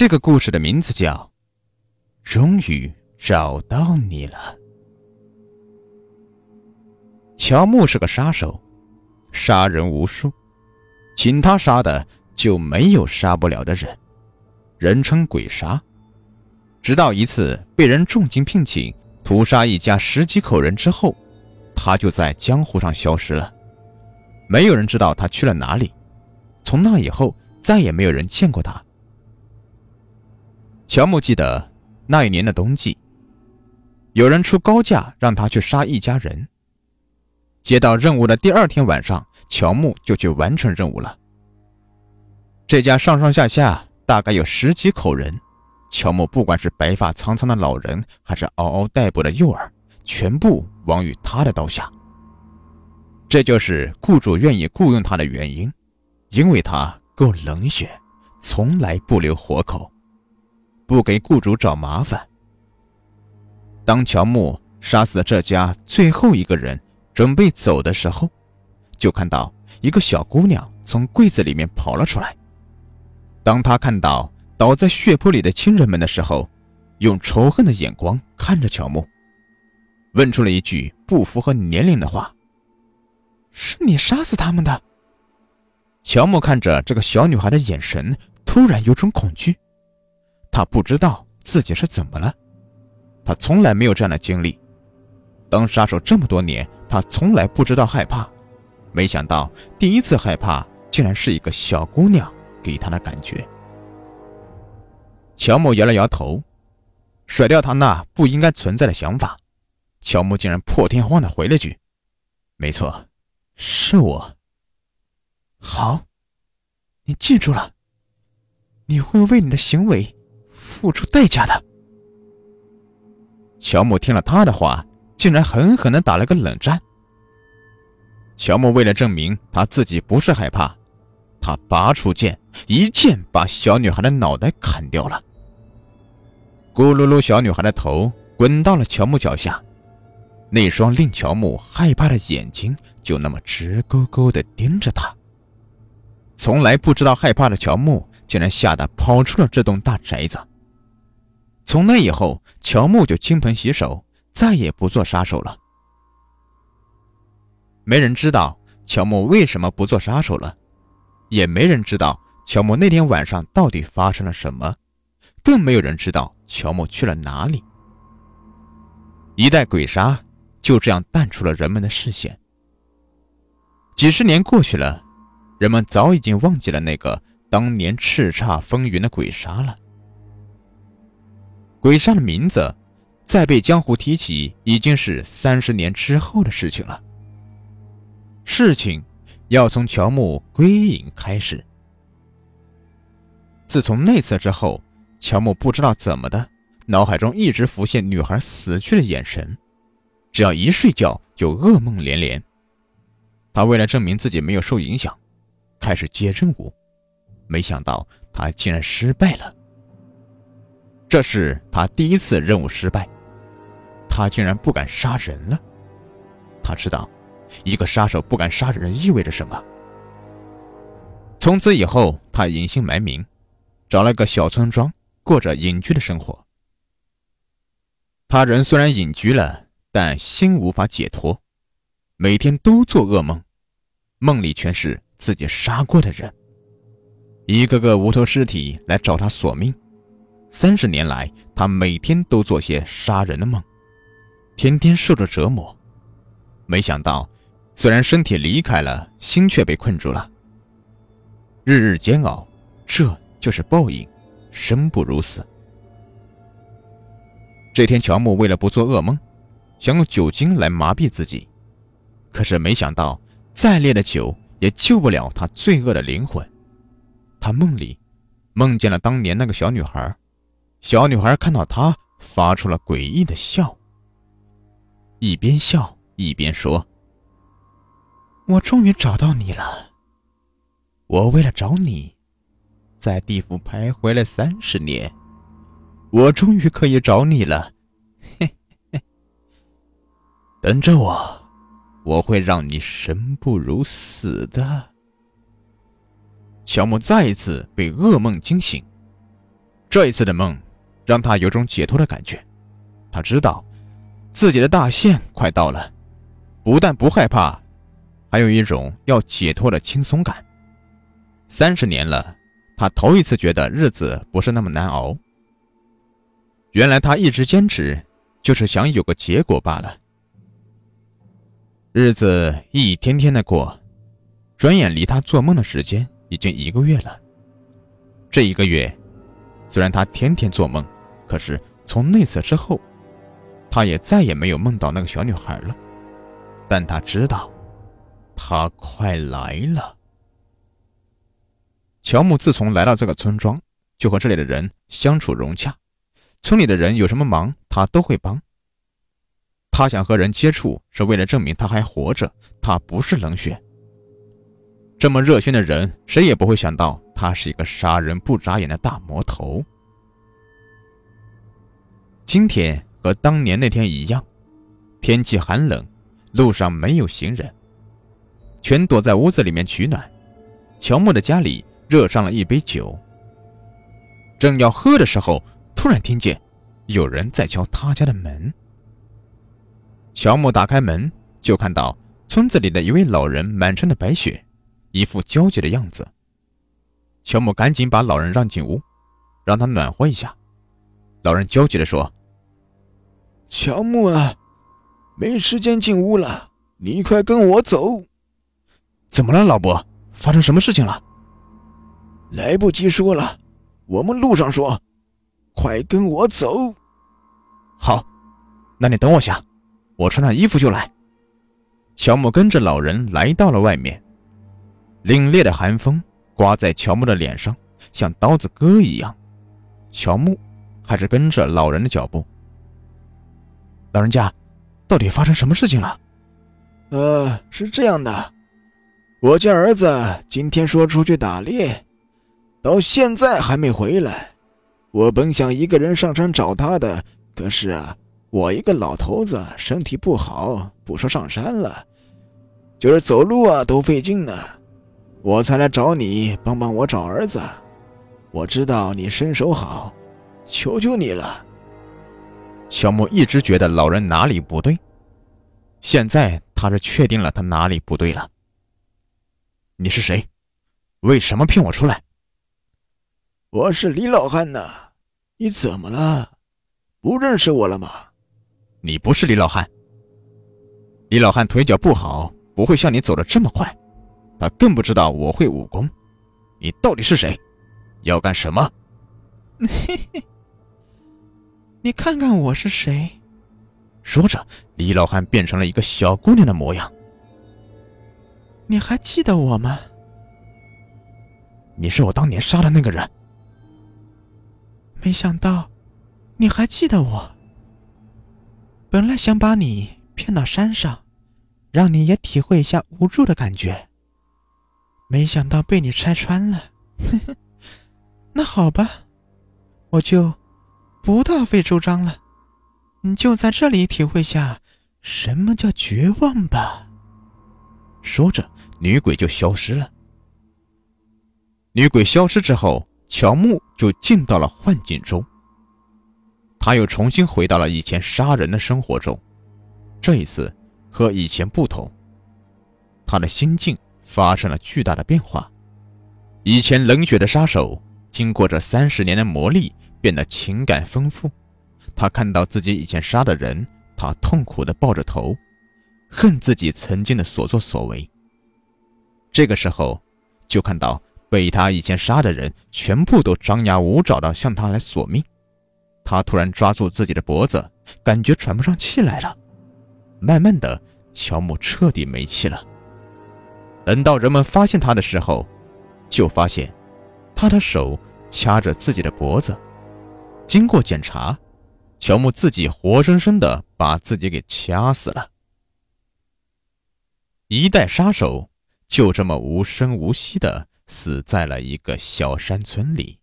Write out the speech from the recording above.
这个故事的名字叫《终于找到你了》。乔木是个杀手，杀人无数，请他杀的就没有杀不了的人，人称鬼杀。直到一次被人重金聘请屠杀一家十几口人之后，他就在江湖上消失了，没有人知道他去了哪里。从那以后，再也没有人见过他。乔木记得那一年的冬季，有人出高价让他去杀一家人。接到任务的第二天晚上，乔木就去完成任务了。这家上上下下大概有十几口人。乔木不管是白发苍苍的老人，还是嗷嗷待哺的幼儿，全部亡于他的刀下。这就是雇主愿意雇佣他的原因，因为他够冷血，从来不留活口，不给雇主找麻烦。当乔木杀死这家最后一个人，准备走的时候，就看到一个小姑娘从柜子里面跑了出来。当他看到。倒在血泊里的亲人们的时候，用仇恨的眼光看着乔木，问出了一句不符合年龄的话：“是你杀死他们的？”乔木看着这个小女孩的眼神，突然有种恐惧。他不知道自己是怎么了，他从来没有这样的经历。当杀手这么多年，他从来不知道害怕，没想到第一次害怕，竟然是一个小姑娘给他的感觉。乔木摇了摇头，甩掉他那不应该存在的想法。乔木竟然破天荒的回了句：“没错，是我。”好，你记住了，你会为你的行为付出代价的。乔木听了他的话，竟然狠狠的打了个冷战。乔木为了证明他自己不是害怕，他拔出剑，一剑把小女孩的脑袋砍掉了。咕噜噜，小女孩的头滚到了乔木脚下，那双令乔木害怕的眼睛就那么直勾勾地盯着他。从来不知道害怕的乔木竟然吓得跑出了这栋大宅子。从那以后，乔木就金盆洗手，再也不做杀手了。没人知道乔木为什么不做杀手了，也没人知道乔木那天晚上到底发生了什么。更没有人知道乔木去了哪里。一代鬼杀就这样淡出了人们的视线。几十年过去了，人们早已经忘记了那个当年叱咤风云的鬼杀了。鬼杀的名字再被江湖提起，已经是三十年之后的事情了。事情要从乔木归隐开始。自从那次之后。乔木不知道怎么的，脑海中一直浮现女孩死去的眼神，只要一睡觉就噩梦连连。他为了证明自己没有受影响，开始接任务，没想到他竟然失败了。这是他第一次任务失败，他竟然不敢杀人了。他知道，一个杀手不敢杀人意味着什么。从此以后，他隐姓埋名，找了个小村庄。过着隐居的生活。他人虽然隐居了，但心无法解脱，每天都做噩梦，梦里全是自己杀过的人，一个个无头尸体来找他索命。三十年来，他每天都做些杀人的梦，天天受着折磨。没想到，虽然身体离开了，心却被困住了。日日煎熬，这就是报应。生不如死。这天，乔木为了不做噩梦，想用酒精来麻痹自己，可是没想到，再烈的酒也救不了他罪恶的灵魂。他梦里梦见了当年那个小女孩，小女孩看到他，发出了诡异的笑，一边笑一边说：“我终于找到你了。我为了找你。”在地府徘徊了三十年，我终于可以找你了。嘿嘿，等着我，我会让你生不如死的。乔木再一次被噩梦惊醒，这一次的梦，让他有种解脱的感觉。他知道，自己的大限快到了，不但不害怕，还有一种要解脱的轻松感。三十年了，他头一次觉得日子不是那么难熬。原来他一直坚持，就是想有个结果罢了。日子一天天的过，转眼离他做梦的时间已经一个月了。这一个月，虽然他天天做梦，可是从那次之后，他也再也没有梦到那个小女孩了。但他知道，她快来了。乔木自从来到这个村庄，就和这里的人相处融洽，村里的人有什么忙，他都会帮。他想和人接触，是为了证明他还活着，他不是冷血。这么热心的人，谁也不会想到他是一个杀人不眨眼的大魔头。今天和当年那天一样，天气寒冷，路上没有行人，全躲在屋子里面取暖。乔木的家里热上了一杯酒，正要喝的时候，突然听见有人在敲他家的门。乔木打开门，就看到村子里的一位老人，满身的白雪，一副焦急的样子。乔木赶紧把老人让进屋，让他暖和一下。老人焦急地说：“乔木啊，没时间进屋了，你快跟我走。”“怎么了，老伯？发生什么事情了？”“来不及说了，我们路上说。快跟我走。”“好，那你等我下。”我穿上衣服就来。乔木跟着老人来到了外面，凛冽的寒风刮在乔木的脸上，像刀子割一样。乔木还是跟着老人的脚步。老人家，到底发生什么事情了？呃，是这样的，我家儿子今天说出去打猎，到现在还没回来。我本想一个人上山找他的，可是啊。我一个老头子身体不好，不说上山了，就是走路啊都费劲呢，我才来找你帮帮我找儿子。我知道你身手好，求求你了。乔木一直觉得老人哪里不对，现在他是确定了他哪里不对了。你是谁？为什么骗我出来？我是李老汉呐，你怎么了？不认识我了吗？你不是李老汉，李老汉腿脚不好，不会像你走的这么快。他更不知道我会武功。你到底是谁？要干什么？嘿嘿，你看看我是谁？说着，李老汉变成了一个小姑娘的模样。你还记得我吗？你是我当年杀的那个人。没想到，你还记得我。本来想把你骗到山上，让你也体会一下无助的感觉。没想到被你拆穿了。那好吧，我就不大费周章了，你就在这里体会下什么叫绝望吧。说着，女鬼就消失了。女鬼消失之后，乔木就进到了幻境中。他又重新回到了以前杀人的生活中，这一次和以前不同，他的心境发生了巨大的变化。以前冷血的杀手，经过这三十年的磨砺，变得情感丰富。他看到自己以前杀的人，他痛苦地抱着头，恨自己曾经的所作所为。这个时候，就看到被他以前杀的人，全部都张牙舞爪地向他来索命。他突然抓住自己的脖子，感觉喘不上气来了。慢慢的，乔木彻底没气了。等到人们发现他的时候，就发现他的手掐着自己的脖子。经过检查，乔木自己活生生的把自己给掐死了。一代杀手就这么无声无息的死在了一个小山村里。